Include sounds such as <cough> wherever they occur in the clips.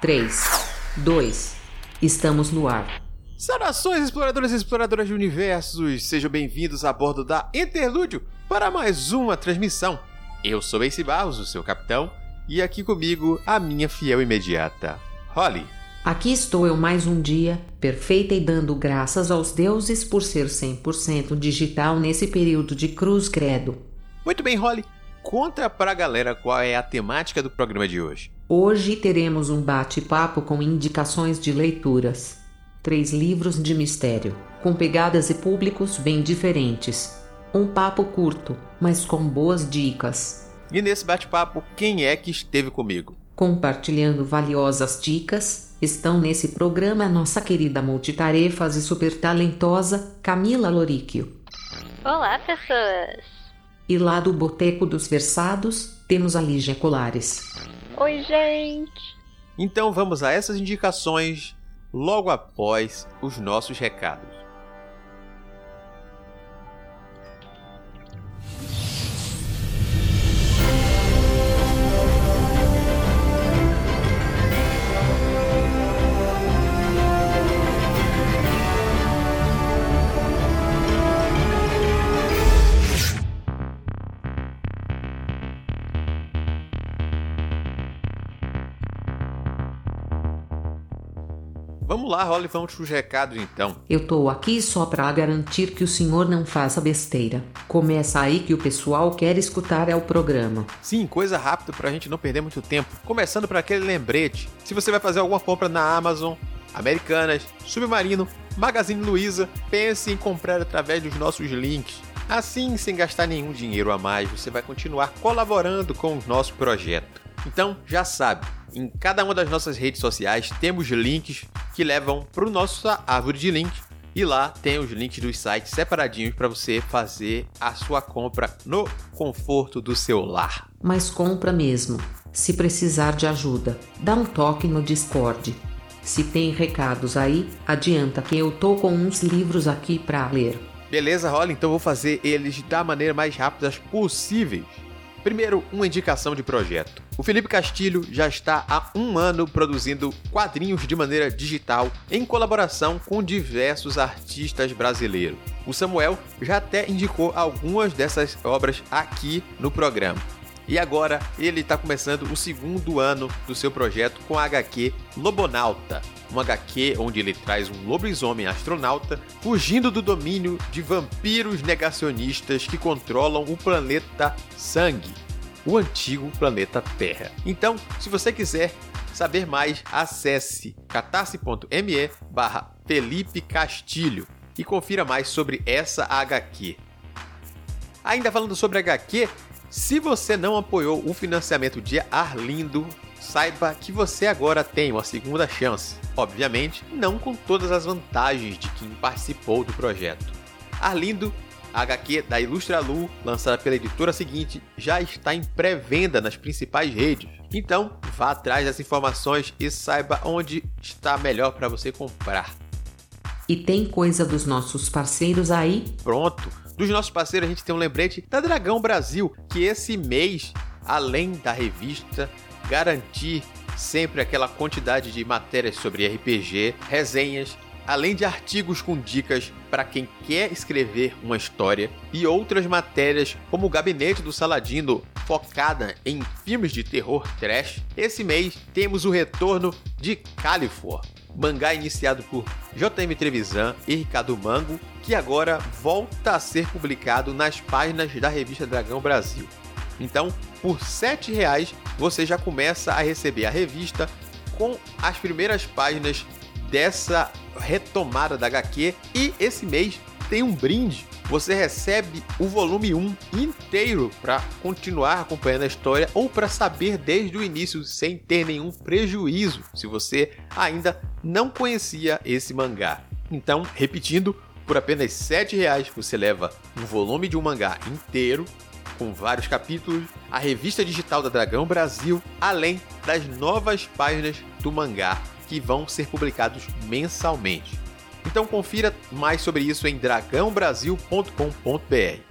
3, 2, estamos no ar. Saudações, exploradores e exploradoras de universos! Sejam bem-vindos a bordo da Interlúdio para mais uma transmissão. Eu sou Ace Barros, o seu capitão, e aqui comigo a minha fiel imediata, Holly. Aqui estou eu mais um dia, perfeita e dando graças aos deuses por ser 100% digital nesse período de cruz credo. Muito bem, Holly. Conta pra galera qual é a temática do programa de hoje. Hoje teremos um bate-papo com indicações de leituras. Três livros de mistério, com pegadas e públicos bem diferentes. Um papo curto, mas com boas dicas. E nesse bate-papo, quem é que esteve comigo? Compartilhando valiosas dicas, estão nesse programa a nossa querida multitarefas e super talentosa Camila Loríquio. Olá, pessoas! E lá do Boteco dos Versados, temos a Lígia Colares. Oi, gente! Então vamos a essas indicações logo após os nossos recados. Lá, Holly, vamos para os recados então. Eu tô aqui só para garantir que o senhor não faça besteira. Começa aí que o pessoal quer escutar é o programa. Sim, coisa rápida para a gente não perder muito tempo. Começando por aquele lembrete: se você vai fazer alguma compra na Amazon, Americanas, Submarino, Magazine Luiza, pense em comprar através dos nossos links. Assim, sem gastar nenhum dinheiro a mais, você vai continuar colaborando com o nosso projeto. Então, já sabe, em cada uma das nossas redes sociais temos links que levam para o nosso árvore de links e lá tem os links dos sites separadinhos para você fazer a sua compra no conforto do seu lar. Mas compra mesmo. Se precisar de ajuda, dá um toque no Discord. Se tem recados aí, adianta que eu tô com uns livros aqui para ler. Beleza, Rola? Então vou fazer eles da maneira mais rápidas possíveis. Primeiro, uma indicação de projeto. O Felipe Castilho já está há um ano produzindo quadrinhos de maneira digital em colaboração com diversos artistas brasileiros. O Samuel já até indicou algumas dessas obras aqui no programa. E agora ele está começando o segundo ano do seu projeto com a HQ Lobonauta, um HQ onde ele traz um lobisomem astronauta fugindo do domínio de vampiros negacionistas que controlam o planeta Sangue, o antigo planeta Terra. Então, se você quiser saber mais, acesse catarse.me barra Felipe Castilho e confira mais sobre essa HQ. Ainda falando sobre HQ, se você não apoiou o financiamento de Arlindo, saiba que você agora tem uma segunda chance. Obviamente, não com todas as vantagens de quem participou do projeto. Arlindo, a HQ da Ilustra Lu, lançada pela editora seguinte, já está em pré-venda nas principais redes. Então, vá atrás das informações e saiba onde está melhor para você comprar. E tem coisa dos nossos parceiros aí? Pronto! Dos nossos parceiros, a gente tem um lembrete da Dragão Brasil, que esse mês, além da revista, garantir sempre aquela quantidade de matérias sobre RPG, resenhas, além de artigos com dicas para quem quer escrever uma história e outras matérias como o Gabinete do Saladino, focada em filmes de terror trash. Esse mês temos o retorno de Califor, mangá iniciado por JM Trevisan e Ricardo Mango, que agora volta a ser publicado nas páginas da revista Dragão Brasil. Então, por R$ 7,00 você já começa a receber a revista com as primeiras páginas dessa retomada da HQ e esse mês tem um brinde. Você recebe o volume 1 inteiro para continuar acompanhando a história ou para saber desde o início sem ter nenhum prejuízo, se você ainda não conhecia esse mangá. Então, repetindo, por apenas R$ 7,00 você leva um volume de um mangá inteiro com vários capítulos, a revista digital da Dragão Brasil, além das novas páginas do mangá que vão ser publicados mensalmente. Então confira mais sobre isso em dragãobrasil.com.br.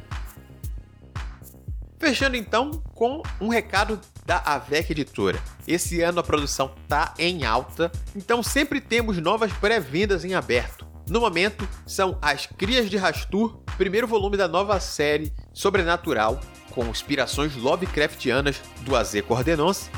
Fechando então com um recado da AVEC Editora. Esse ano a produção tá em alta, então sempre temos novas pré-vendas em aberto. No momento, são As Crias de Rastur, primeiro volume da nova série Sobrenatural, com inspirações Lovecraftianas do AZ Cordenonce,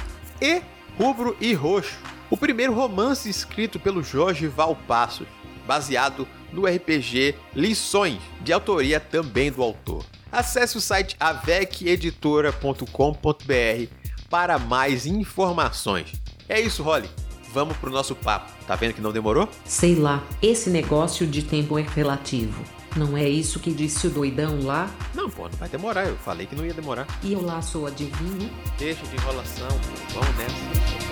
e Rubro e Roxo, o primeiro romance escrito pelo Jorge Valpassos, baseado no RPG Lições, de autoria também do autor. Acesse o site aveceditora.com.br para mais informações. É isso, Holly. Vamos pro nosso papo. Tá vendo que não demorou? Sei lá, esse negócio de tempo é relativo. Não é isso que disse o doidão lá? Não, pô, não vai demorar. Eu falei que não ia demorar. E eu lá sou adivinho? Deixa de enrolação, pô. Vamos nessa.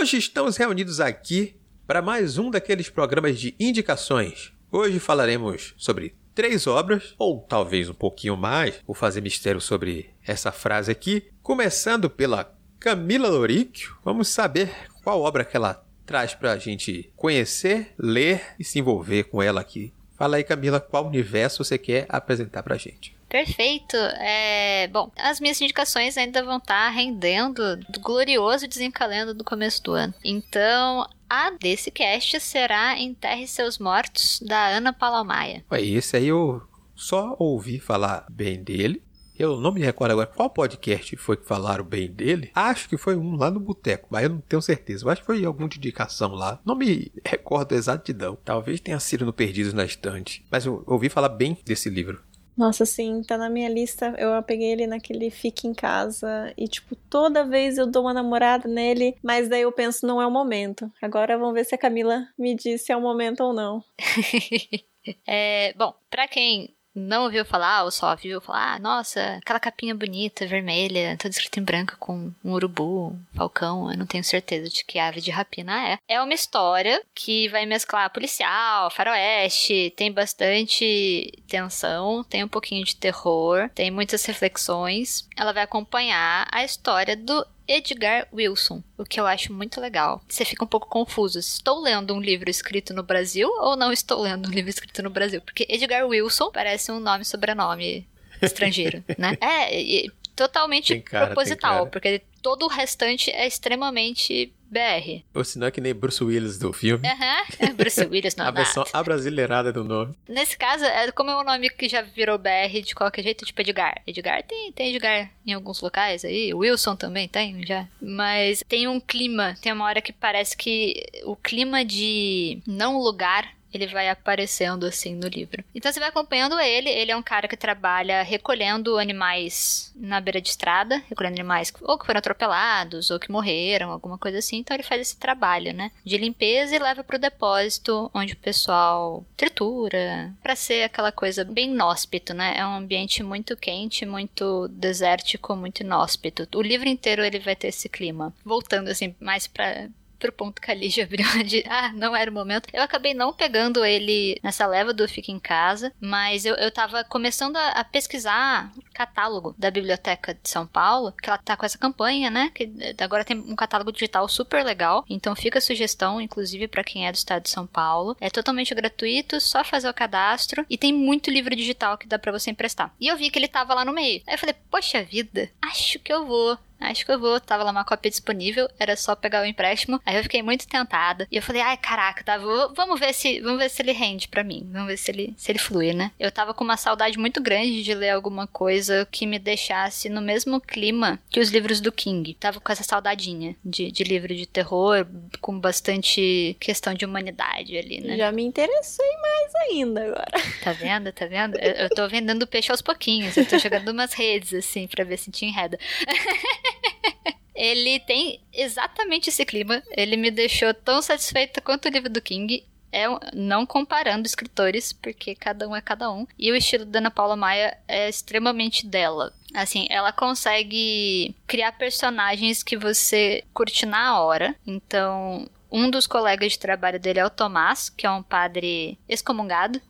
Hoje estamos reunidos aqui para mais um daqueles programas de indicações. Hoje falaremos sobre três obras, ou talvez um pouquinho mais, vou fazer mistério sobre essa frase aqui. Começando pela Camila Loríquio, vamos saber qual obra que ela traz para a gente conhecer, ler e se envolver com ela aqui. Fala aí, Camila, qual universo você quer apresentar para a gente? Perfeito. É, bom, as minhas indicações ainda vão estar tá rendendo do glorioso desencalendo do começo do ano. Então, a desse cast será Enterre Seus Mortos, da Ana Palomaia. Ué, esse aí eu só ouvi falar bem dele. Eu não me recordo agora qual podcast foi que falaram bem dele. Acho que foi um lá no boteco, mas eu não tenho certeza. Eu acho que foi alguma indicação lá. Não me recordo exatidão. Talvez tenha sido no Perdidos na Estante. Mas eu ouvi falar bem desse livro. Nossa, sim, tá na minha lista. Eu peguei ele naquele Fique em Casa. E, tipo, toda vez eu dou uma namorada nele, mas daí eu penso, não é o momento. Agora vamos ver se a Camila me diz se é o momento ou não. <laughs> é, bom, pra quem não ouviu falar ou só viu falar, ah, nossa, aquela capinha bonita, vermelha, toda escrita em branco com um urubu, um falcão, eu não tenho certeza de que ave de rapina é. É uma história que vai mesclar policial, faroeste, tem bastante tensão, tem um pouquinho de terror, tem muitas reflexões. Ela vai acompanhar a história do Edgar Wilson, o que eu acho muito legal. Você fica um pouco confuso. Estou lendo um livro escrito no Brasil ou não estou lendo um livro escrito no Brasil? Porque Edgar Wilson parece um nome e sobrenome <laughs> estrangeiro, né? É, e, totalmente cara, proposital, porque todo o restante é extremamente BR. Ou senão é que nem Bruce Willis do filme. Aham, uhum. Bruce <laughs> Willis não A versão abrasileirada do nome. Nesse caso, é como é um nome que já virou BR de qualquer jeito, tipo Edgar. Edgar tem, tem Edgar em alguns locais aí, Wilson também tem já. Mas tem um clima, tem uma hora que parece que o clima de não lugar ele vai aparecendo assim no livro. Então você vai acompanhando ele, ele é um cara que trabalha recolhendo animais na beira de estrada, recolhendo animais ou que foram atropelados ou que morreram, alguma coisa assim. Então ele faz esse trabalho, né, de limpeza e leva pro depósito onde o pessoal tritura, para ser aquela coisa bem inóspito, né? É um ambiente muito quente, muito desértico, muito inóspito. O livro inteiro ele vai ter esse clima. Voltando assim mais para pro ponto que a Lígia abriu <laughs> de ah, não era o momento. Eu acabei não pegando ele nessa leva do Fica em Casa, mas eu, eu tava começando a, a pesquisar catálogo da Biblioteca de São Paulo, que ela tá com essa campanha, né? Que agora tem um catálogo digital super legal. Então fica a sugestão, inclusive, para quem é do estado de São Paulo. É totalmente gratuito, só fazer o cadastro. E tem muito livro digital que dá para você emprestar. E eu vi que ele tava lá no meio. Aí eu falei, poxa vida, acho que eu vou acho que eu vou. Tava lá uma cópia disponível, era só pegar o empréstimo. Aí eu fiquei muito tentada. E eu falei, ai, caraca, tá, vou, vamos ver se vamos ver se ele rende para mim. Vamos ver se ele, se ele flui, né? Eu tava com uma saudade muito grande de ler alguma coisa que me deixasse no mesmo clima que os livros do King. Tava com essa saudadinha de, de livro de terror, com bastante questão de humanidade ali, né? Já me interessei mais ainda agora. Tá vendo? Tá vendo? Eu, eu tô vendendo peixe aos pouquinhos. Eu tô jogando umas redes, assim, pra ver se te enreda. <laughs> ele tem exatamente esse clima. Ele me deixou tão satisfeita quanto o livro do King. É, não comparando escritores, porque cada um é cada um. E o estilo da Ana Paula Maia é extremamente dela. Assim, ela consegue criar personagens que você curte na hora. Então, um dos colegas de trabalho dele é o Tomás, que é um padre excomungado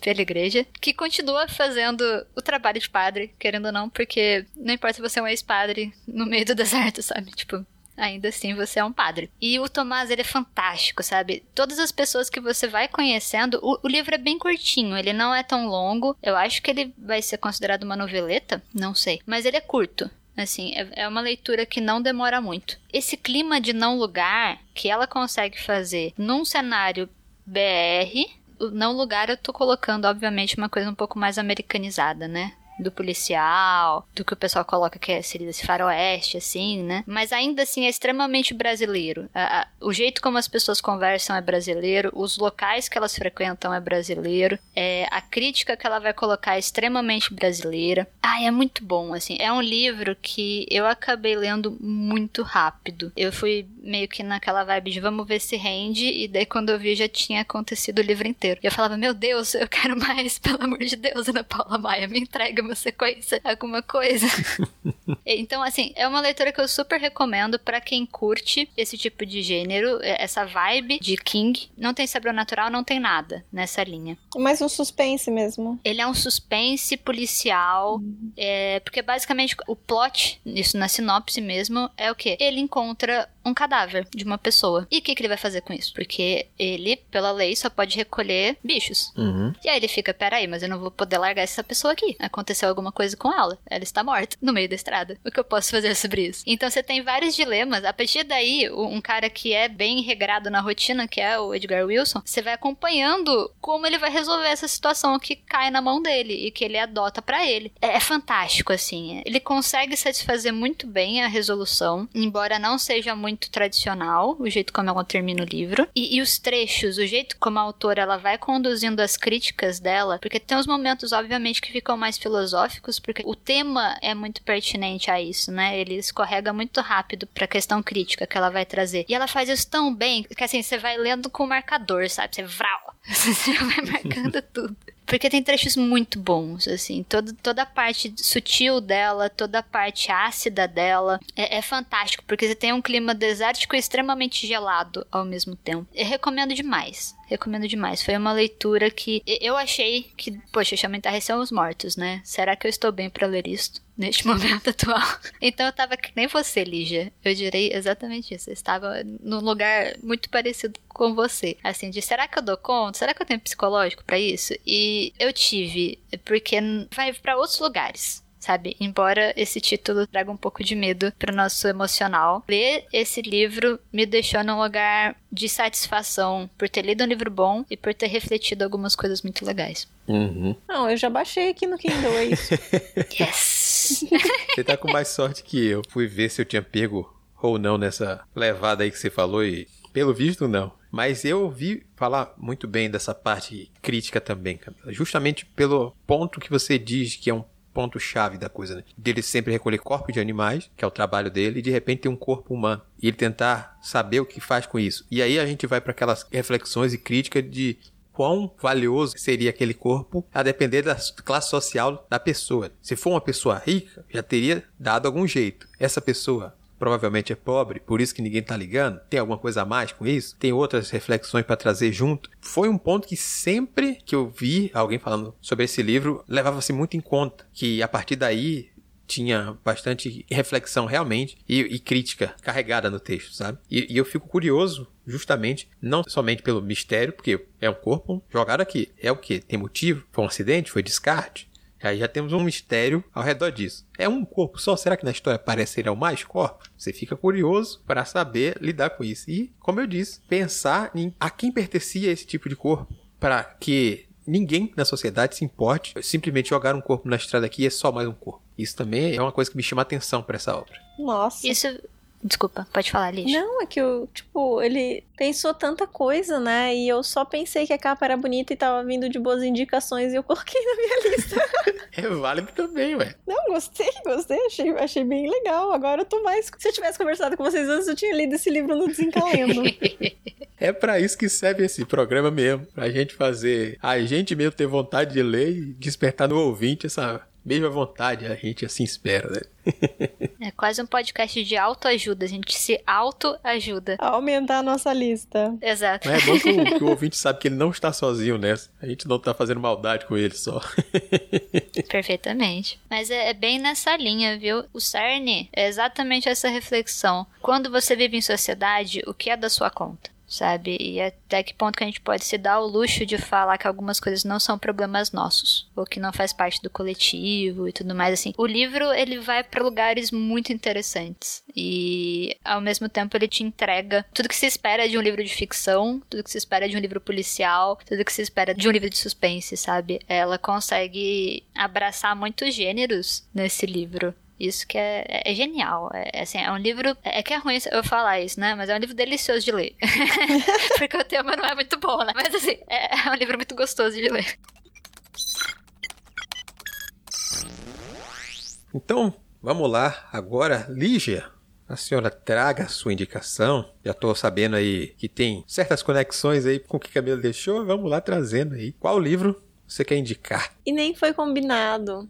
pela igreja, que continua fazendo o trabalho de padre, querendo ou não, porque não importa se você é um ex-padre no meio do <laughs> deserto, sabe? Tipo, ainda assim você é um padre. E o Tomás, ele é fantástico, sabe? Todas as pessoas que você vai conhecendo, o, o, livro é bem curtinho, ele não é tão longo. Eu acho que ele vai ser considerado uma noveleta, não sei. Mas ele é curto. Assim, é, é uma leitura que não demora muito. Esse clima de não lugar que ela consegue fazer num cenário BR, não lugar eu tô colocando, obviamente, uma coisa um pouco mais americanizada, né? Do policial, do que o pessoal coloca que é, seria esse faroeste, assim, né? Mas ainda assim é extremamente brasileiro. A, a, o jeito como as pessoas conversam é brasileiro, os locais que elas frequentam é brasileiro, é, a crítica que ela vai colocar é extremamente brasileira. Ah, é muito bom, assim. É um livro que eu acabei lendo muito rápido. Eu fui meio que naquela vibe de vamos ver se rende, e daí quando eu vi já tinha acontecido o livro inteiro. E eu falava, meu Deus, eu quero mais, <laughs> pelo amor de Deus, Ana Paula Maia, me entrega uma sequência, alguma coisa. <laughs> então, assim, é uma leitura que eu super recomendo para quem curte esse tipo de gênero, é, essa vibe de King. Não tem sobrenatural, não tem nada nessa linha. Mais um suspense mesmo. Ele é um suspense policial, uhum. é, porque basicamente o plot, isso na sinopse mesmo, é o que? Ele encontra um cadáver de uma pessoa. E o que, que ele vai fazer com isso? Porque ele, pela lei, só pode recolher bichos. Uhum. E aí ele fica, peraí, mas eu não vou poder largar essa pessoa aqui. Aconteceu alguma coisa com ela. Ela está morta, no meio da estrada. O que eu posso fazer sobre isso? Então você tem vários dilemas. A partir daí, um cara que é bem regrado na rotina, que é o Edgar Wilson, você vai acompanhando como ele vai resolver essa situação que cai na mão dele e que ele adota para ele. É, é fantástico, assim. Ele consegue satisfazer muito bem a resolução, embora não seja muito muito tradicional, o jeito como ela termina o livro. E, e, os trechos, o jeito como a autora ela vai conduzindo as críticas dela, porque tem uns momentos, obviamente, que ficam mais filosóficos, porque o tema é muito pertinente a isso, né? Ele escorrega muito rápido pra questão crítica que ela vai trazer. E ela faz isso tão bem que assim, você vai lendo com o marcador, sabe? Você vral. <laughs> Você vai marcando <laughs> tudo. Porque tem trechos muito bons, assim. Toda, toda a parte sutil dela, toda a parte ácida dela é, é fantástico, porque você tem um clima desértico e extremamente gelado ao mesmo tempo. Eu recomendo demais. Recomendo demais. Foi uma leitura que eu achei que, poxa, chama Entarrecer os Mortos, né? Será que eu estou bem para ler isto? Neste <laughs> momento atual. Então eu tava que nem você, Lígia. Eu direi exatamente isso. Eu estava num lugar muito parecido com você. Assim, de será que eu dou conta? Será que eu tenho psicológico para isso? E eu tive, porque vai para outros lugares sabe? Embora esse título traga um pouco de medo para o nosso emocional. Ler esse livro me deixou num lugar de satisfação por ter lido um livro bom e por ter refletido algumas coisas muito legais. Uhum. Não, eu já baixei aqui no Kindle, é isso. <laughs> yes! Você tá com mais sorte que eu. Fui ver se eu tinha pego ou não nessa levada aí que você falou e pelo visto não. Mas eu ouvi falar muito bem dessa parte crítica também, Camila. Justamente pelo ponto que você diz que é um ponto-chave da coisa, né? Dele sempre recolher corpos de animais, que é o trabalho dele, e de repente ter um corpo humano. E ele tentar saber o que faz com isso. E aí a gente vai para aquelas reflexões e críticas de quão valioso seria aquele corpo a depender da classe social da pessoa. Se for uma pessoa rica, já teria dado algum jeito. Essa pessoa provavelmente é pobre, por isso que ninguém tá ligando. Tem alguma coisa a mais com isso? Tem outras reflexões para trazer junto? Foi um ponto que sempre que eu vi alguém falando sobre esse livro, levava-se muito em conta que a partir daí tinha bastante reflexão realmente e, e, crítica carregada no texto, sabe? E, e, eu fico curioso, justamente, não somente pelo mistério, porque é um corpo jogado aqui. É o que? Tem motivo? Foi um acidente? Foi descarte? Aí já temos um mistério ao redor disso. É um corpo só? Será que na história aparecerão mais corpos? Você fica curioso para saber lidar com isso. E, como eu disse, pensar em a quem pertencia esse tipo de corpo para que ninguém na sociedade se importe simplesmente jogar um corpo na estrada aqui e é só mais um corpo. Isso também é uma coisa que me chama a atenção para essa obra. Nossa. Isso Desculpa, pode falar, Liz. Não, é que eu, tipo, ele pensou tanta coisa, né? E eu só pensei que a capa era bonita e tava vindo de boas indicações e eu <laughs> coloquei na minha lista. <laughs> é válido também, ué. Não, gostei, gostei, achei, achei bem legal. Agora eu tô mais. Se eu tivesse conversado com vocês antes, eu tinha lido esse livro no Desencalendo. <laughs> é para isso que serve esse programa mesmo. Pra gente fazer. A gente mesmo ter vontade de ler e despertar no ouvinte essa mesmo à vontade, a gente assim espera, né? É quase um podcast de autoajuda, a gente se autoajuda. Aumentar a nossa lista. Exato. Mas é bom que o, que o <laughs> ouvinte sabe que ele não está sozinho nessa. A gente não está fazendo maldade com ele só. <laughs> Perfeitamente. Mas é, é bem nessa linha, viu? O CERN é exatamente essa reflexão. Quando você vive em sociedade, o que é da sua conta? Sabe? E até que ponto que a gente pode se dar o luxo de falar que algumas coisas não são problemas nossos, ou que não faz parte do coletivo e tudo mais assim. O livro, ele vai para lugares muito interessantes e ao mesmo tempo ele te entrega tudo que se espera de um livro de ficção, tudo que se espera de um livro policial, tudo que se espera de um livro de suspense, sabe? Ela consegue abraçar muitos gêneros nesse livro. Isso que é, é, é genial. É, é, assim, é um livro. É que é ruim eu falar isso, né? Mas é um livro delicioso de ler. <laughs> Porque o tema não é muito bom, né? Mas assim, é, é um livro muito gostoso de ler. Então, vamos lá. Agora, Lígia, a senhora traga a sua indicação. Já estou sabendo aí que tem certas conexões aí com o que Camila deixou. Vamos lá trazendo aí. Qual livro você quer indicar? E nem foi combinado,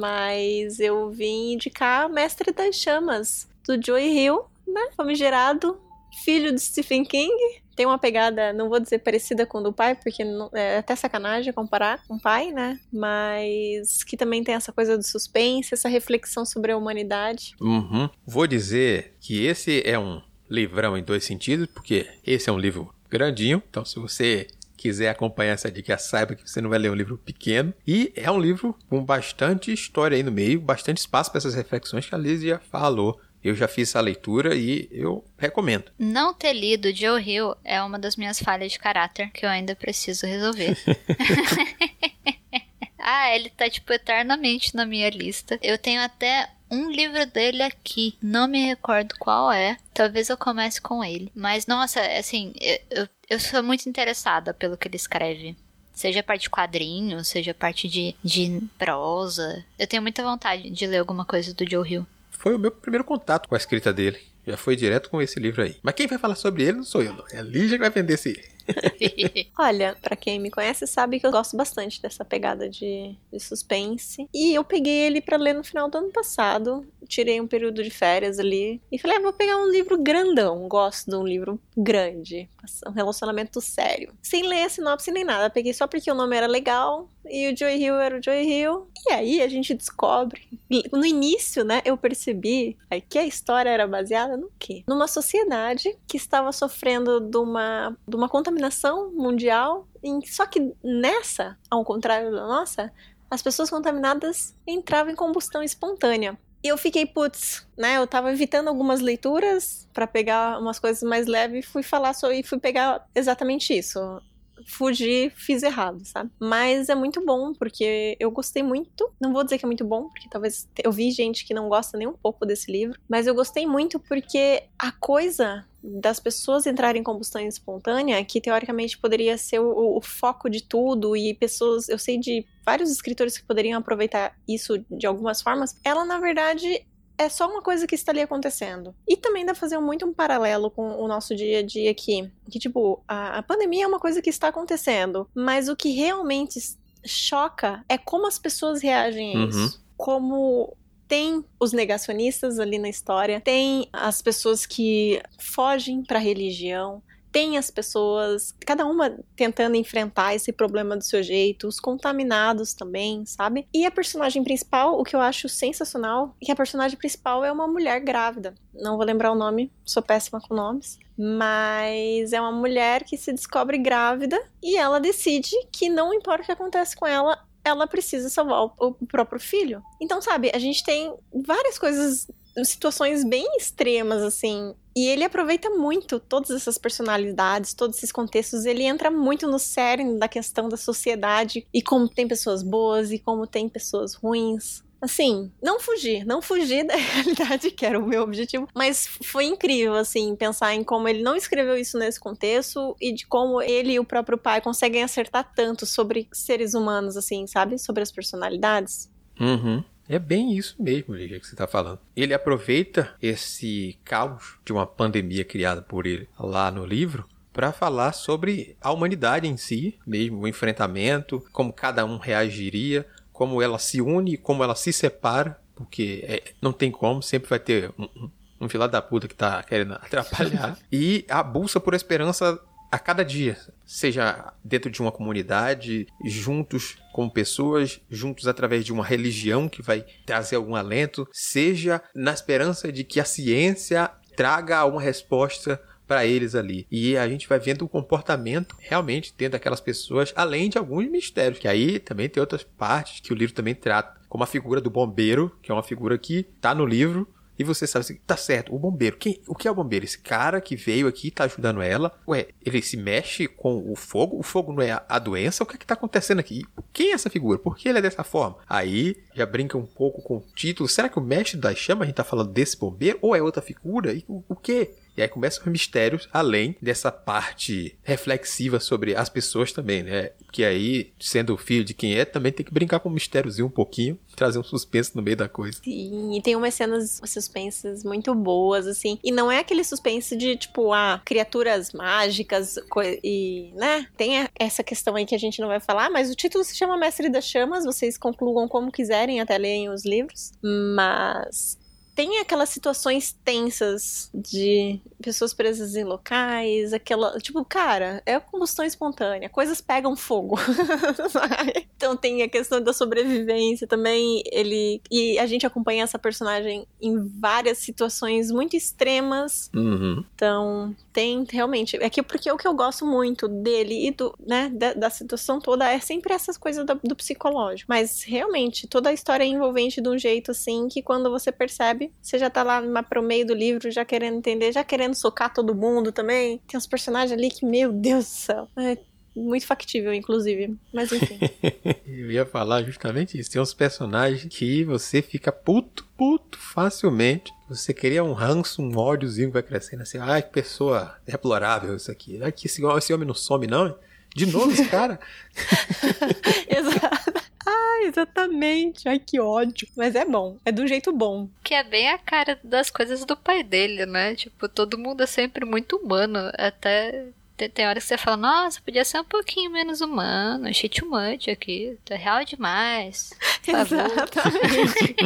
mas eu vim indicar Mestre das Chamas, do Joy Hill, né? Famigerado, filho de Stephen King. Tem uma pegada, não vou dizer parecida com o do pai, porque não, é até sacanagem comparar com o pai, né? Mas que também tem essa coisa do suspense, essa reflexão sobre a humanidade. Uhum. Vou dizer que esse é um livrão em dois sentidos, porque esse é um livro grandinho, então se você quiser acompanhar essa dica, saiba que você não vai ler um livro pequeno. E é um livro com bastante história aí no meio, bastante espaço para essas reflexões que a Liz já falou. Eu já fiz essa leitura e eu recomendo. Não ter lido Joe Hill é uma das minhas falhas de caráter que eu ainda preciso resolver. <laughs> <laughs> ah, ele tá tipo eternamente na minha lista. Eu tenho até um livro dele aqui, não me recordo qual é. Talvez eu comece com ele. Mas nossa, assim, eu, eu sou muito interessada pelo que ele escreve. Seja parte de quadrinhos, seja parte de, de prosa. Eu tenho muita vontade de ler alguma coisa do Joe Hill. Foi o meu primeiro contato com a escrita dele. Já foi direto com esse livro aí. Mas quem vai falar sobre ele não sou eu, não. É a Lígia que vai vender esse. <laughs> Olha, para quem me conhece sabe que eu gosto bastante dessa pegada de, de suspense. E eu peguei ele para ler no final do ano passado. Tirei um período de férias ali e falei, ah, vou pegar um livro grandão. Gosto de um livro grande, um relacionamento sério. Sem ler a sinopse nem nada. Peguei só porque o nome era legal e o Joy Hill era o Joy Hill. E aí a gente descobre. No início, né, eu percebi que a história era baseada no quê? Numa sociedade que estava sofrendo de uma, de uma contaminação mundial. Só que nessa, ao contrário da nossa, as pessoas contaminadas entravam em combustão espontânea. E eu fiquei, putz, né? Eu tava evitando algumas leituras para pegar umas coisas mais leves e fui falar sobre, e fui pegar exatamente isso fugir, fiz errado, sabe? Mas é muito bom, porque eu gostei muito. Não vou dizer que é muito bom, porque talvez eu vi gente que não gosta nem um pouco desse livro, mas eu gostei muito porque a coisa das pessoas entrarem em combustão espontânea, que teoricamente poderia ser o, o, foco de tudo, e pessoas, eu sei de vários escritores que poderiam aproveitar isso de algumas formas, ela na verdade é só uma coisa que está ali acontecendo. E também dá pra fazer muito um paralelo com o nosso dia a dia aqui. Que, tipo, a, a pandemia é uma coisa que está acontecendo, mas o que realmente choca é como as pessoas reagem a uhum. isso. Como tem os negacionistas ali na história, tem as pessoas que fogem para a religião, tem as pessoas, cada uma tentando enfrentar esse problema do seu jeito, os contaminados também, sabe? E a personagem principal, o que eu acho sensacional, é que a personagem principal é uma mulher grávida. Não vou lembrar o nome, sou péssima com nomes. Mas é uma mulher que se descobre grávida e ela decide que não importa o que acontece com ela, ela precisa salvar o próprio filho. Então, sabe, a gente tem várias coisas situações bem extremas, assim. E ele aproveita muito todas essas personalidades, todos esses contextos. Ele entra muito no cerne da questão da sociedade e como tem pessoas boas e como tem pessoas ruins. Assim, não fugir, não fugir <laughs> da realidade, que era o meu objetivo, mas foi incrível, assim, pensar em como ele não escreveu isso nesse contexto e de como ele e o próprio pai conseguem acertar tanto sobre seres humanos, assim, sabe? Sobre as personalidades. Uhum. É bem isso mesmo, Ligia, que você está falando. Ele aproveita esse caos de uma pandemia criada por ele lá no livro para falar sobre a humanidade em si, mesmo o enfrentamento, como cada um reagiria, como ela se une, como ela se separa, porque é, não tem como, sempre vai ter um, um, um filho da puta que tá querendo <laughs> atrapalhar. e a busca por esperança a cada dia, seja dentro de uma comunidade, juntos como pessoas, juntos através de uma religião que vai trazer algum alento, seja na esperança de que a ciência traga uma resposta para eles ali. E a gente vai vendo o comportamento realmente dentro daquelas pessoas, além de alguns mistérios, que aí também tem outras partes que o livro também trata, como a figura do bombeiro, que é uma figura que tá no livro, e você sabe assim, tá certo, o bombeiro. Quem, o que é o bombeiro? Esse cara que veio aqui e tá ajudando ela. Ué, ele se mexe com o fogo? O fogo não é a, a doença? O que é que tá acontecendo aqui? Quem é essa figura? Por que ele é dessa forma? Aí já brinca um pouco com o título. Será que o mestre das chamas a gente tá falando desse bombeiro? Ou é outra figura? E o, o quê? E aí começam os mistérios, além dessa parte reflexiva sobre as pessoas também, né? Que aí, sendo filho de quem é, também tem que brincar com o mistériozinho um pouquinho, trazer um suspense no meio da coisa. Sim, e tem umas cenas suspensas muito boas, assim. E não é aquele suspense de, tipo, ah, criaturas mágicas e, né? Tem essa questão aí que a gente não vai falar, mas o título se chama Mestre das Chamas, vocês concluam como quiserem, até leem os livros. Mas tem aquelas situações tensas de pessoas presas em locais, aquela. Tipo, cara, é combustão espontânea, coisas pegam fogo. <laughs> então tem a questão da sobrevivência também. Ele. E a gente acompanha essa personagem em várias situações muito extremas. Uhum. Então, tem realmente. É que porque o que eu gosto muito dele e do, né, da, da situação toda é sempre essas coisas do, do psicológico. Mas realmente, toda a história é envolvente de um jeito assim que quando você percebe você já tá lá pro meio do livro, já querendo entender, já querendo socar todo mundo também. Tem uns personagens ali que, meu Deus do céu. É muito factível, inclusive. Mas enfim. <laughs> Eu ia falar justamente isso. Tem uns personagens que você fica puto, puto facilmente. Você queria um ranço, um ódiozinho que vai crescendo assim. Ai, que pessoa deplorável isso aqui. Ai, que esse, esse homem não some, não. De novo esse cara. <laughs> Exato. Ah, exatamente. Ai, que ódio. Mas é bom. É do jeito bom. Que é bem a cara das coisas do pai dele, né? Tipo, todo mundo é sempre muito humano. Até tem hora que você fala, nossa, podia ser um pouquinho menos humano, achei too much aqui, tá real demais. <laughs> Exatamente.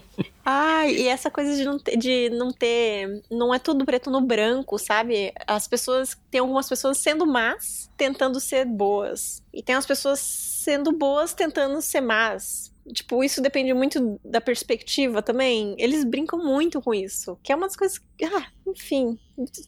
<laughs> Ah, e essa coisa de não, ter, de não ter. Não é tudo preto no branco, sabe? As pessoas. Tem algumas pessoas sendo más, tentando ser boas. E tem as pessoas sendo boas, tentando ser más. Tipo, isso depende muito da perspectiva também. Eles brincam muito com isso. Que é uma das coisas. Ah, enfim.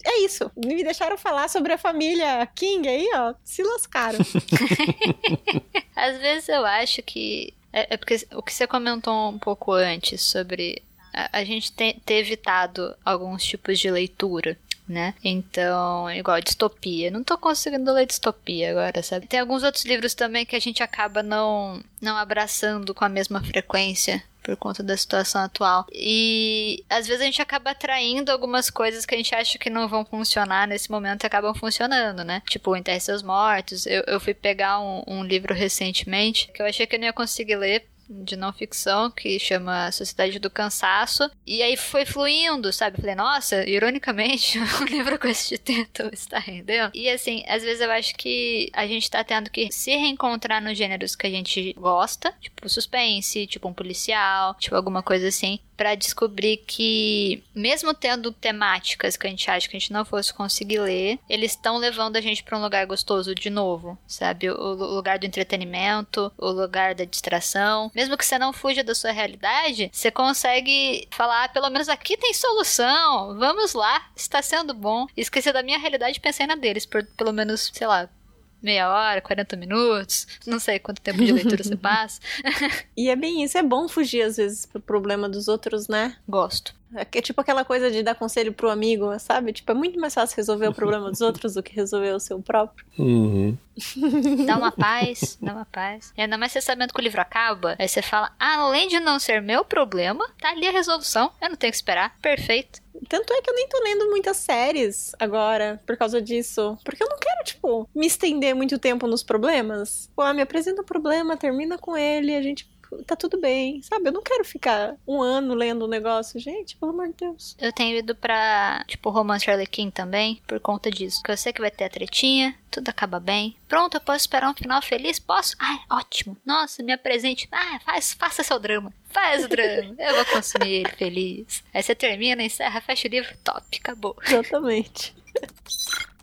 É isso. Me deixaram falar sobre a família King aí, ó. Se lascaram. <laughs> <laughs> Às vezes eu acho que é, é, porque o que você comentou um pouco antes sobre a, a gente ter, evitado alguns tipos de leitura né? Então, igual distopia. Não tô conseguindo ler distopia agora, sabe? Tem alguns outros livros também que a gente acaba não, não abraçando com a mesma frequência por conta da situação atual. E às vezes a gente acaba atraindo algumas coisas que a gente acha que não vão funcionar nesse momento e acabam funcionando, né? Tipo, Enterre Seus Mortos. Eu, eu fui pegar um, um livro recentemente que eu achei que eu não ia conseguir ler de não ficção que chama Sociedade do Cansaço. E aí foi fluindo, sabe? Falei, nossa, ironicamente, um livro com esse título <laughs> está rendendo. E assim, às vezes eu acho que a gente tá tendo que se reencontrar nos gêneros que a gente gosta, tipo suspense, tipo um policial, tipo alguma coisa assim para descobrir que, mesmo tendo temáticas que a gente acha que a gente não fosse conseguir ler, eles estão levando a gente para um lugar gostoso de novo, sabe? O lugar do entretenimento, o lugar da distração. Mesmo que você não fuja da sua realidade, você consegue falar, ah, pelo menos aqui tem solução, vamos lá, está sendo bom. Esqueci da minha realidade e pensei na deles, por pelo menos, sei lá, meia hora, 40 minutos, não sei quanto tempo de leitura você <laughs> passa. e é bem isso, é bom fugir às vezes pro problema dos outros, né? Gosto. É tipo aquela coisa de dar conselho pro amigo, sabe? Tipo, é muito mais fácil resolver o problema dos outros do que resolver o seu próprio. Uhum. dá uma paz, dá uma paz. E ainda mais você sabendo que o livro acaba, aí você fala, além de não ser meu problema, tá ali a resolução, eu não tenho que esperar. Perfeito. Tanto é que eu nem tô lendo muitas séries agora por causa disso. Porque eu não quero, tipo, me estender muito tempo nos problemas. Pô, me apresenta o um problema, termina com ele, a gente tá tudo bem, sabe? Eu não quero ficar um ano lendo um negócio, gente, pelo amor de Deus. Eu tenho ido pra, tipo, romance Arlequim também, por conta disso. Que eu sei que vai ter a tretinha, tudo acaba bem. Pronto, eu posso esperar um final feliz? Posso? Ai, ótimo. Nossa, me apresente. Ah, faz, faça seu drama. Faz o drama. Eu vou consumir ele feliz. Aí você termina, encerra, fecha o livro, top, acabou. Exatamente. <laughs>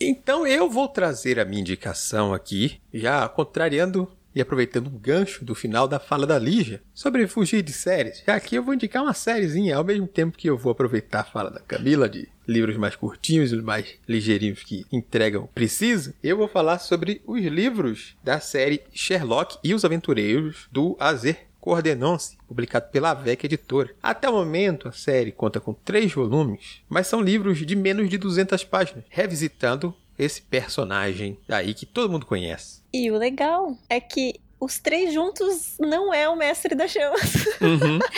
Então eu vou trazer a minha indicação aqui, já contrariando e aproveitando o gancho do final da fala da Lígia sobre fugir de séries. Já aqui eu vou indicar uma sériezinha, ao mesmo tempo que eu vou aproveitar a fala da Camila de livros mais curtinhos mais ligeirinhos que entregam preciso, eu vou falar sobre os livros da série Sherlock e os Aventureiros do Azer Coordenance, publicado pela VEC Editora. Até o momento, a série conta com três volumes, mas são livros de menos de 200 páginas, revisitando esse personagem aí que todo mundo conhece. E o legal é que os três juntos não é o mestre das chamas. Uhum. <laughs>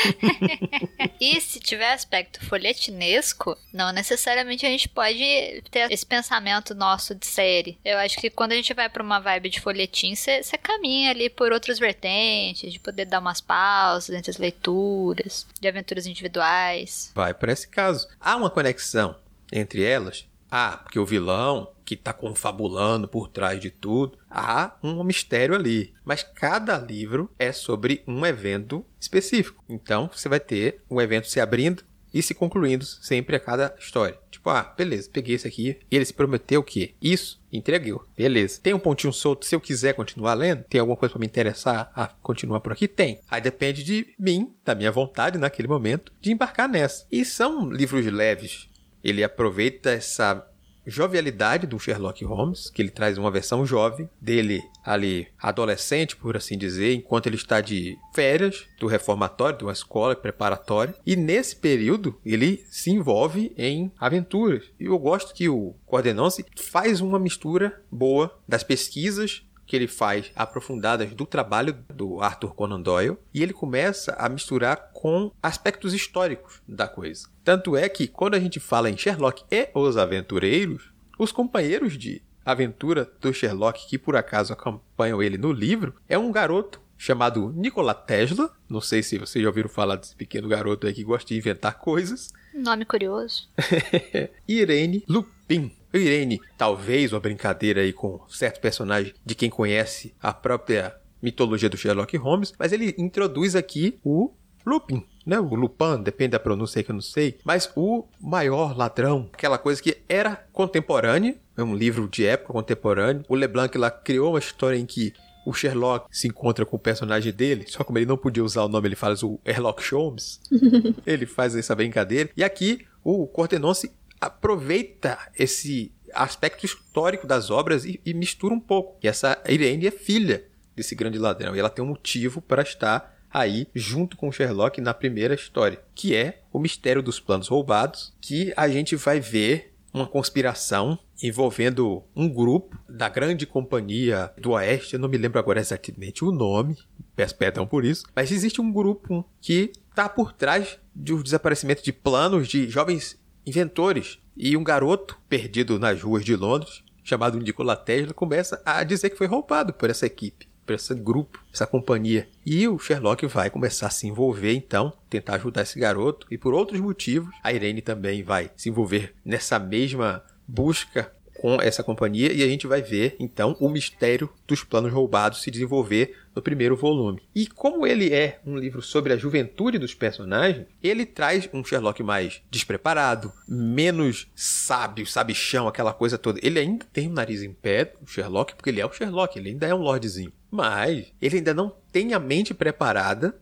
E se tiver aspecto folhetinesco, não necessariamente a gente pode ter esse pensamento nosso de série. Eu acho que quando a gente vai pra uma vibe de folhetim, você caminha ali por outras vertentes, de poder dar umas pausas entre as leituras, de aventuras individuais. Vai para esse caso. Há uma conexão entre elas? Ah, porque o vilão que tá confabulando por trás de tudo, há um mistério ali. Mas cada livro é sobre um evento específico. Então você vai ter um evento se abrindo e se concluindo sempre a cada história. Tipo, ah, beleza, peguei esse aqui. E ele se prometeu o quê? Isso, entregou. Beleza. Tem um pontinho solto se eu quiser continuar lendo? Tem alguma coisa para me interessar a continuar por aqui? Tem. Aí depende de mim, da minha vontade naquele momento, de embarcar nessa. E são livros leves. Ele aproveita essa jovialidade do Sherlock Holmes, que ele traz uma versão jovem dele ali adolescente, por assim dizer, enquanto ele está de férias do reformatório, de uma escola preparatória, e nesse período ele se envolve em aventuras. E eu gosto que o Cordenance faz uma mistura boa das pesquisas que ele faz aprofundadas do trabalho do Arthur Conan Doyle e ele começa a misturar com aspectos históricos da coisa. Tanto é que quando a gente fala em Sherlock e os aventureiros, os companheiros de aventura do Sherlock que por acaso acompanham ele no livro é um garoto chamado Nikola Tesla. Não sei se vocês já ouviram falar desse pequeno garoto aí que gosta de inventar coisas. Nome curioso. <laughs> Irene Lupin. Irene, talvez uma brincadeira aí com certo personagem de quem conhece a própria mitologia do Sherlock Holmes, mas ele introduz aqui o Lupin, né? O Lupin, depende da pronúncia aí que eu não sei, mas o maior ladrão, aquela coisa que era contemporânea, é um livro de época contemporânea. O Leblanc lá criou uma história em que o Sherlock se encontra com o personagem dele, só como ele não podia usar o nome, ele faz o Sherlock Holmes. <laughs> ele faz essa brincadeira. E aqui o Cortenonce aproveita esse aspecto histórico das obras e, e mistura um pouco. E essa Irene é filha desse grande ladrão. E ela tem um motivo para estar aí junto com Sherlock na primeira história, que é o mistério dos planos roubados, que a gente vai ver uma conspiração envolvendo um grupo da grande companhia do Oeste, eu não me lembro agora exatamente o nome, peço perdão por isso, mas existe um grupo que está por trás do desaparecimento de planos de jovens inventores. E um garoto perdido nas ruas de Londres, chamado Nikola Tesla, começa a dizer que foi roubado por essa equipe, por esse grupo, essa companhia. E o Sherlock vai começar a se envolver, então, tentar ajudar esse garoto. E por outros motivos, a Irene também vai se envolver nessa mesma busca com essa companhia e a gente vai ver então o mistério dos planos roubados se desenvolver no primeiro volume. E como ele é um livro sobre a juventude dos personagens, ele traz um Sherlock mais despreparado, menos sábio, sabichão, aquela coisa toda. Ele ainda tem o nariz em pé, o Sherlock, porque ele é o Sherlock, ele ainda é um lordzinho. Mas ele ainda não tem a mente preparada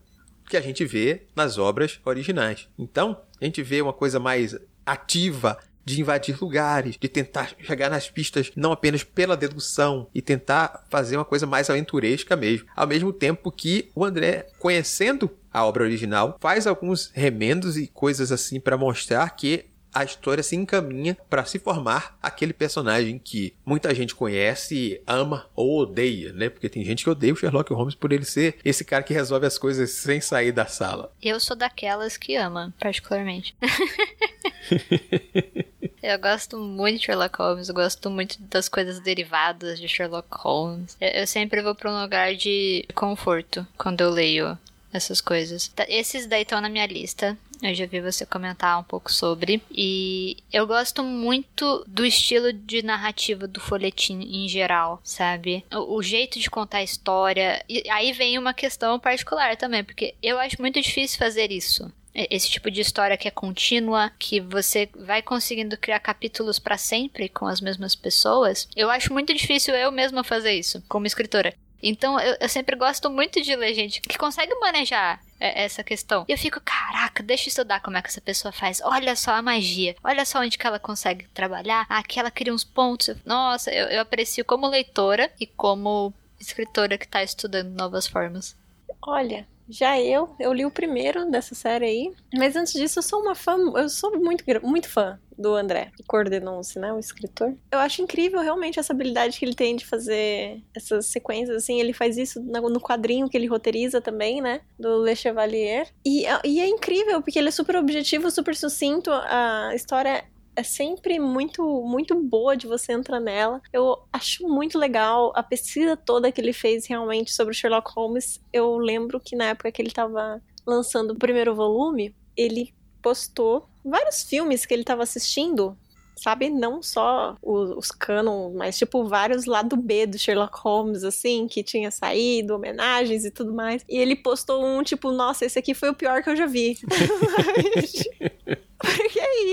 que a gente vê nas obras originais. Então, a gente vê uma coisa mais ativa, de invadir lugares, de tentar chegar nas pistas não apenas pela dedução e tentar fazer uma coisa mais aventuresca mesmo. Ao mesmo tempo que o André, conhecendo a obra original, faz alguns remendos e coisas assim para mostrar que a história se encaminha para se formar aquele personagem que muita gente conhece, ama ou odeia, né? Porque tem gente que odeia o Sherlock Holmes por ele ser esse cara que resolve as coisas sem sair da sala. Eu sou daquelas que ama, particularmente. <laughs> Eu gosto muito de Sherlock Holmes, eu gosto muito das coisas derivadas de Sherlock Holmes. Eu, sempre vou para um lugar de conforto quando eu leio essas coisas. Tá, esses daí estão na minha lista. Eu já vi você comentar um pouco sobre. E eu gosto muito do estilo de narrativa do folhetim em geral, sabe? O, o, jeito de contar a história. E aí vem uma questão particular também, porque eu acho muito difícil fazer isso esse tipo de história que é contínua, que você vai conseguindo criar capítulos para sempre com as mesmas pessoas, eu acho muito difícil eu mesma fazer isso como escritora. Então eu, eu sempre gosto muito de ler gente que consegue manejar é, essa questão. E eu fico, caraca, deixa eu estudar como é que essa pessoa faz. Olha só a magia. Olha só onde que ela consegue trabalhar. Aqui ela cria uns pontos. Nossa, eu, eu aprecio como leitora e como escritora que tá estudando novas formas. Olha, já eu, eu li o primeiro dessa série aí. Mas antes disso, eu sou uma fã, eu sou muito, muito fã do André Cordenonce, né, o escritor. Eu acho incrível realmente essa habilidade que ele tem de fazer essas sequências, assim, ele faz isso no quadrinho que ele roteiriza também, né, do Le Chevalier. E, e é incrível, porque ele é super objetivo, super sucinto, a história é sempre muito, muito boa de você entrar nela. Eu acho muito legal a pesquisa toda que ele fez realmente sobre Sherlock Holmes. Eu lembro que na época que ele estava lançando o primeiro volume, ele postou vários filmes que ele estava assistindo sabe? Não só os, os canon, mas tipo vários lá do B do Sherlock Holmes, assim, que tinha saído, homenagens e tudo mais. E ele postou um tipo, nossa, esse aqui foi o pior que eu já vi. <laughs> <laughs> <laughs>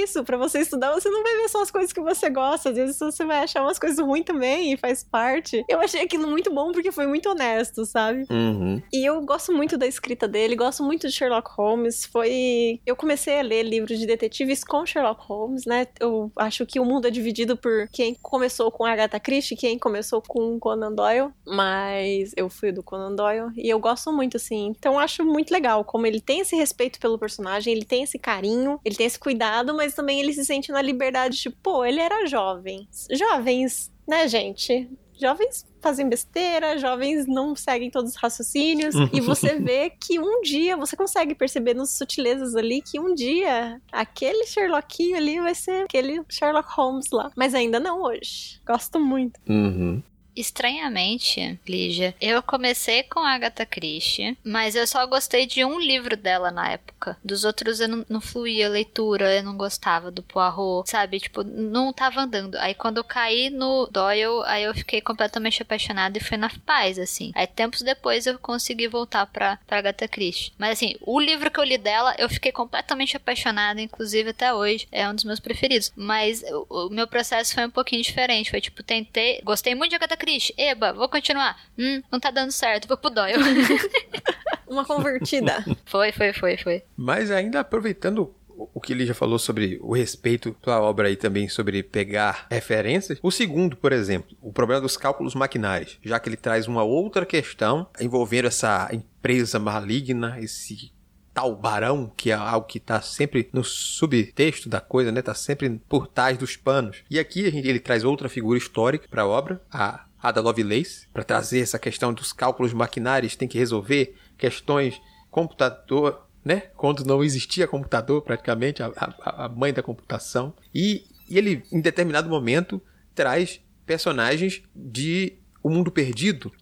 Isso, para você estudar, você não vai ver só as coisas que você gosta, às vezes você vai achar umas coisas ruins também e faz parte. Eu achei aquilo muito bom porque foi muito honesto, sabe? Uhum. E eu gosto muito da escrita dele, gosto muito de Sherlock Holmes. Foi. Eu comecei a ler livros de detetives com Sherlock Holmes, né? Eu acho que o mundo é dividido por quem começou com Agatha Christie e quem começou com Conan Doyle, mas eu fui do Conan Doyle e eu gosto muito, assim. Então acho muito legal como ele tem esse respeito pelo personagem, ele tem esse carinho, ele tem esse cuidado, mas também ele se sente na liberdade, tipo, pô, ele era jovem. Jovens, né, gente? Jovens fazem besteira, jovens não seguem todos os raciocínios, <laughs> e você vê que um dia, você consegue perceber nas sutilezas ali que um dia aquele Sherlockinho ali vai ser aquele Sherlock Holmes lá. Mas ainda não hoje. Gosto muito. Uhum. Estranhamente, Lígia, eu comecei com Agatha Christie, mas eu só gostei de um livro dela na época. Dos outros eu não, não fluía a leitura, eu não gostava do Poirot, sabe? Tipo, não tava andando. Aí quando eu caí no Doyle, aí eu fiquei completamente apaixonada e foi na paz, assim. Aí tempos depois eu consegui voltar pra, pra Agatha Christie. Mas assim, o livro que eu li dela, eu fiquei completamente apaixonada, inclusive até hoje. É um dos meus preferidos. Mas o, o meu processo foi um pouquinho diferente. Foi tipo, tentei. Gostei muito de Agatha Christie Cris, eba, vou continuar. Hum, não tá dando certo, vou pro Doyle. <laughs> Uma convertida. foi, foi, foi, foi. Mas ainda aproveitando o que ele já falou sobre o respeito pela obra e também sobre pegar referências. O segundo, por exemplo, o problema dos cálculos maquinários, já que ele traz uma outra questão envolvendo essa empresa maligna, esse tal barão, que é algo que está sempre no subtexto da coisa, né? Tá sempre por trás dos panos. E aqui a gente, ele traz outra figura histórica para a obra, a Ada Lovelace, para trazer essa questão dos cálculos maquinários, tem que resolver questões computador, né? Quando não existia computador, praticamente, a, a, a mãe da computação. E, e, ele, em determinado momento, traz personagens de O Mundo Perdido.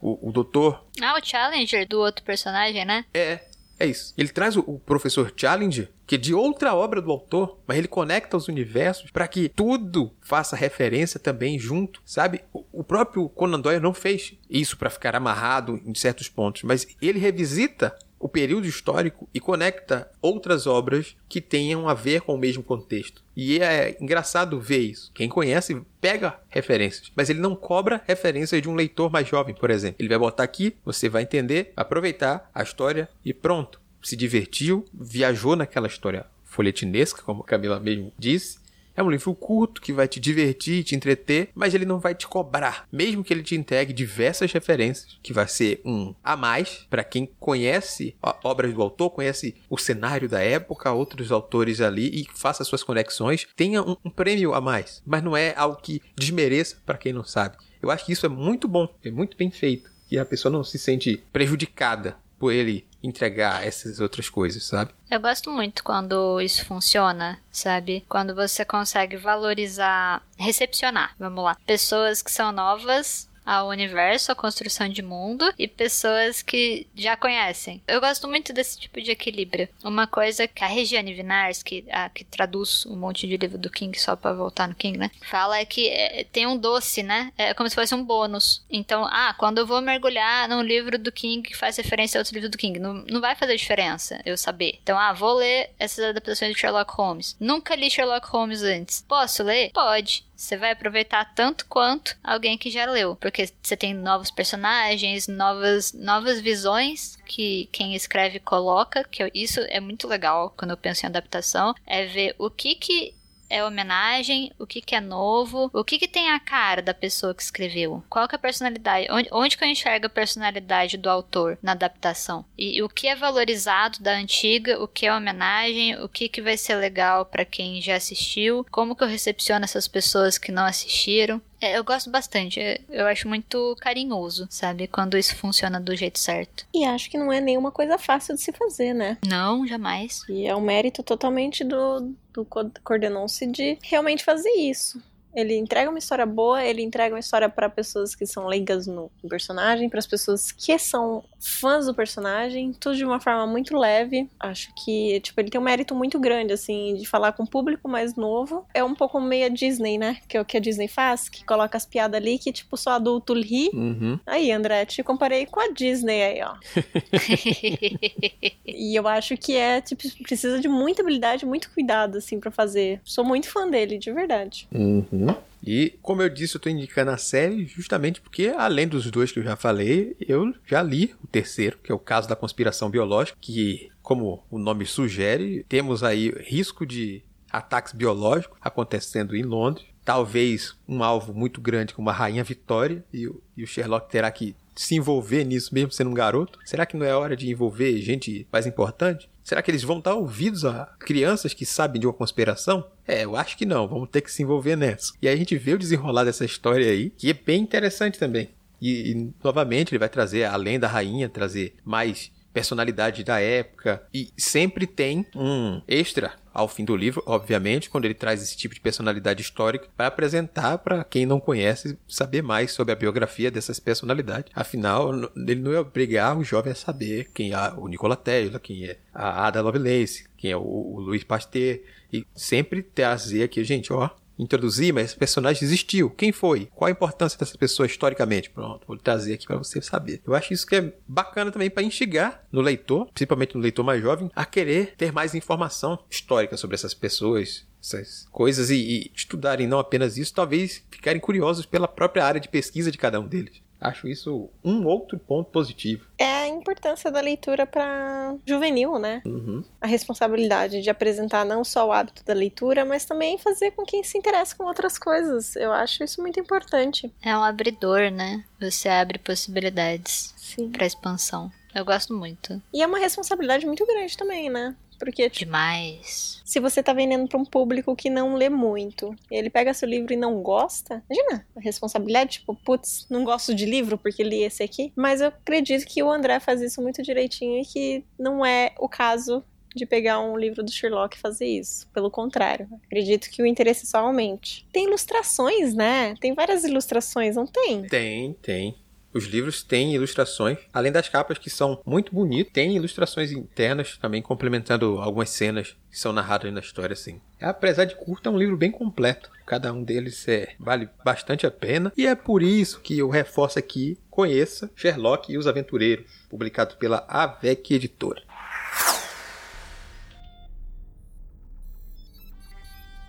O, o doutor. Ah, o Challenger do outro personagem, né? É, é isso. Ele traz o, o professor Challenger, que é de outra obra do autor, mas ele conecta os universos para que tudo faça referência também junto, sabe? O, próprio Conan Doyle não fez isso para ficar amarrado em certos pontos, mas ele revisita o período histórico e conecta outras obras que tenham a ver com o mesmo contexto. E é engraçado ver isso. Quem conhece pega referências, mas ele não cobra referências de um leitor mais jovem, por exemplo. Ele vai botar aqui, você vai entender, aproveitar a história e pronto. Se divertiu, viajou naquela história folhetinesca, como a Camila mesmo disse, é um livro curto que vai te divertir, te entreter, mas ele não vai te cobrar, mesmo que ele te entregue diversas referências, que vai ser um a mais para quem conhece obras do autor, conhece o cenário da época, outros autores ali e faça suas conexões, tenha um, um prêmio a mais, mas não é algo que desmereça para quem não sabe. Eu acho que isso é muito bom, é muito bem feito, e a pessoa não se sente prejudicada por ele entregar essas outras coisas, sabe? Eu gosto muito quando isso funciona, sabe? Quando você consegue valorizar, recepcionar, vamos lá, pessoas que são novas ao universo, à construção de mundo e pessoas que já conhecem. Eu gosto muito desse tipo de equilíbrio. Uma coisa que a Regiane Vinars, que, a, que traduz um monte de livro do King só para voltar no King, né? Fala é que é, tem um doce, né? É como se fosse um bônus. Então, ah, quando eu vou mergulhar num livro do King que faz referência a outro livro do King, não, não vai fazer diferença eu saber. Então, ah, vou ler essas adaptações de Sherlock Holmes. Nunca li Sherlock Holmes antes. Posso ler? Pode. Você vai aproveitar tanto quanto alguém que já leu, porque você tem novos personagens, novas, novas visões que quem escreve coloca, que isso é muito legal quando eu penso em adaptação, é ver o que que é homenagem, o que, que é novo, o que, que tem a cara da pessoa que escreveu, qual que é a personalidade, onde, onde que eu enxergo a personalidade do autor na adaptação, e, e o que é valorizado da antiga, o que é homenagem, o que, que vai ser legal para quem já assistiu, como que eu recepciono essas pessoas que não assistiram. É, eu gosto bastante. Eu acho muito carinhoso, sabe? Quando isso funciona do jeito certo. E acho que não é nenhuma coisa fácil de se fazer, né? Não, jamais. E é um mérito totalmente do, do Cordenonce de realmente fazer isso. Ele entrega uma história boa, ele entrega uma história para pessoas que são leigas no personagem, para as pessoas que são fãs do personagem, tudo de uma forma muito leve. Acho que, tipo, ele tem um mérito muito grande, assim, de falar com um público mais novo. É um pouco meio a Disney, né? Que é o que a Disney faz, que coloca as piadas ali que, tipo, só adulto ri. Uhum. Aí, André, te comparei com a Disney aí, ó. <laughs> e eu acho que é, tipo, precisa de muita habilidade, muito cuidado, assim, para fazer. Sou muito fã dele, de verdade. Uhum. Uhum. E, como eu disse, eu estou indicando a série justamente porque, além dos dois que eu já falei, eu já li o terceiro, que é o caso da conspiração biológica, que, como o nome sugere, temos aí risco de ataques biológicos acontecendo em Londres. Talvez um alvo muito grande como a Rainha Vitória, e e o Sherlock terá que se envolver nisso mesmo sendo um garoto? Será que não é hora de envolver gente mais importante? Será que eles vão dar ouvidos a crianças que sabem de uma conspiração? É, eu acho que não. Vamos ter que se envolver nessa. E aí a gente vê o desenrolar dessa história aí, que é bem interessante também. E, e novamente ele vai trazer, além da rainha, trazer mais personalidade da época e sempre tem um extra ao fim do livro, obviamente, quando ele traz esse tipo de personalidade histórica para apresentar para quem não conhece saber mais sobre a biografia dessas personalidades. Afinal, ele não ia obrigar o jovem a saber quem é o Nikola Tesla, quem é a Ada Lovelace, quem é o, o Louis Pasteur e sempre trazer aqui, gente, ó, introduzir, mas esse personagem existiu. Quem foi? Qual a importância dessa pessoa historicamente? Pronto, vou trazer aqui para você saber. Eu acho isso que é bacana também para instigar no leitor, principalmente no leitor mais jovem, a querer ter mais informação histórica sobre essas pessoas, essas coisas e, e, estudarem não apenas isso, talvez ficarem curiosos pela própria área de pesquisa de cada um deles. Acho isso um outro ponto positivo. É a importância da leitura para juvenil, né? Uhum. A responsabilidade de apresentar não só o hábito da leitura, mas também fazer com quem se interessa com outras coisas. Eu acho isso muito importante. É um abridor, né? Você abre possibilidades para expansão. Eu gosto muito. E é uma responsabilidade muito grande também, né? Porque, tipo, Demais. Se você tá vendendo para um público que não lê muito, ele pega seu livro e não gosta, imagina a responsabilidade, tipo, putz, não gosto de livro porque li esse aqui. Mas eu acredito que o André faz isso muito direitinho e que não é o caso de pegar um livro do Sherlock e fazer isso. Pelo contrário, acredito que o interesse só aumente. Tem ilustrações, né? Tem várias ilustrações, não tem? Tem, tem. Os livros têm ilustrações, além das capas que são muito bonitas, tem ilustrações internas também complementando algumas cenas que são narradas na história, assim. Apesar de curto, é um livro bem completo. Cada um deles é, vale bastante a pena. E é por isso que eu reforço aqui, conheça Sherlock e os Aventureiros, publicado pela AVEC Editora.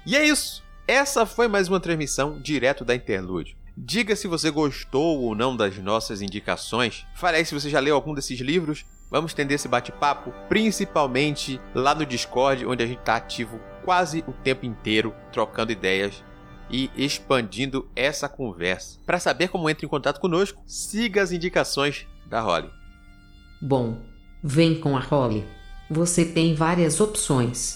E é isso! Essa foi mais uma transmissão direto da Interlúdio. Diga se você gostou ou não das nossas indicações. Fale aí se você já leu algum desses livros. Vamos estender esse bate-papo, principalmente lá no Discord, onde a gente está ativo quase o tempo inteiro, trocando ideias e expandindo essa conversa. Para saber como entra em contato conosco, siga as indicações da Holly. Bom, vem com a Holly. Você tem várias opções.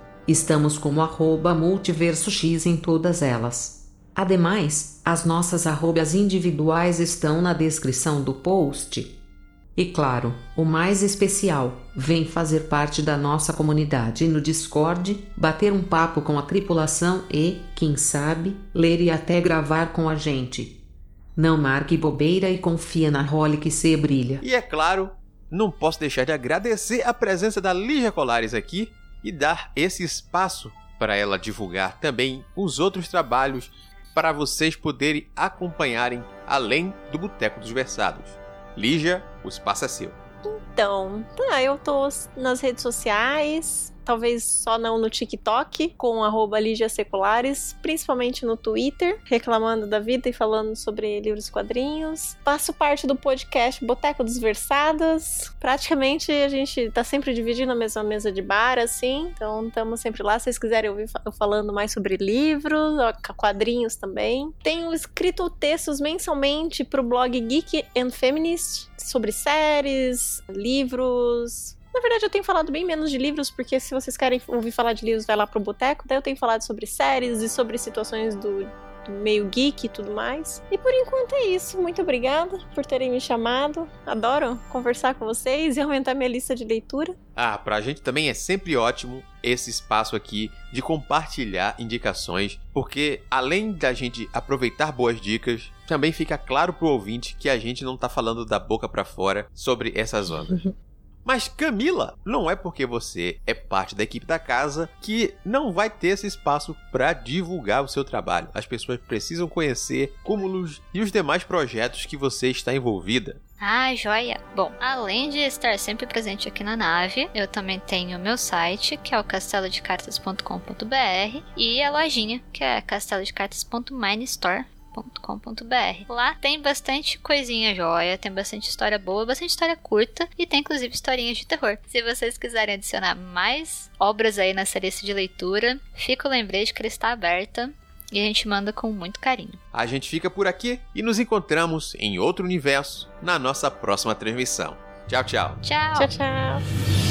Estamos como arroba multiversox em todas elas. Ademais, as nossas arrobas individuais estão na descrição do post. E claro, o mais especial, vem fazer parte da nossa comunidade no Discord, bater um papo com a tripulação e, quem sabe, ler e até gravar com a gente. Não marque bobeira e confia na role que se brilha. E é claro, não posso deixar de agradecer a presença da Lígia Colares aqui e dar esse espaço para ela divulgar também os outros trabalhos para vocês poderem acompanharem além do Boteco dos Versados. Lígia, o espaço é seu. Então, tá, eu tô nas redes sociais, talvez só não no TikTok, com arroba Seculares, principalmente no Twitter, reclamando da vida e falando sobre livros e quadrinhos. Faço parte do podcast Boteco dos Versados. Praticamente a gente tá sempre dividindo a mesma mesa de bar, assim, então estamos sempre lá. Se vocês quiserem ouvir eu falando mais sobre livros, quadrinhos também. Tenho escrito textos mensalmente pro blog Geek and Feminist sobre séries, livros, na verdade, eu tenho falado bem menos de livros, porque se vocês querem ouvir falar de livros, vai lá pro Boteco. Daí eu tenho falado sobre séries e sobre situações do, do meio geek e tudo mais. E por enquanto é isso. Muito obrigada por terem me chamado. Adoro conversar com vocês e aumentar minha lista de leitura. Ah, pra gente também é sempre ótimo esse espaço aqui de compartilhar indicações, porque além da gente aproveitar boas dicas, também fica claro pro ouvinte que a gente não tá falando da boca para fora sobre essas ondas. <laughs> Mas Camila, não é porque você é parte da equipe da casa que não vai ter esse espaço para divulgar o seu trabalho. As pessoas precisam conhecer Cúmulos e os demais projetos que você está envolvida. Ah, joia! Bom, além de estar sempre presente aqui na nave, eu também tenho o meu site, que é o castelodecartas.com.br, e a lojinha, que é castelodecartas.minestore Lá tem bastante coisinha jóia, tem bastante história boa, bastante história curta e tem inclusive historinhas de terror. Se vocês quiserem adicionar mais obras aí nessa lista de leitura, fica o lembrete que ela está aberta e a gente manda com muito carinho. A gente fica por aqui e nos encontramos em outro universo na nossa próxima transmissão. Tchau, tchau. Tchau. Tchau, tchau.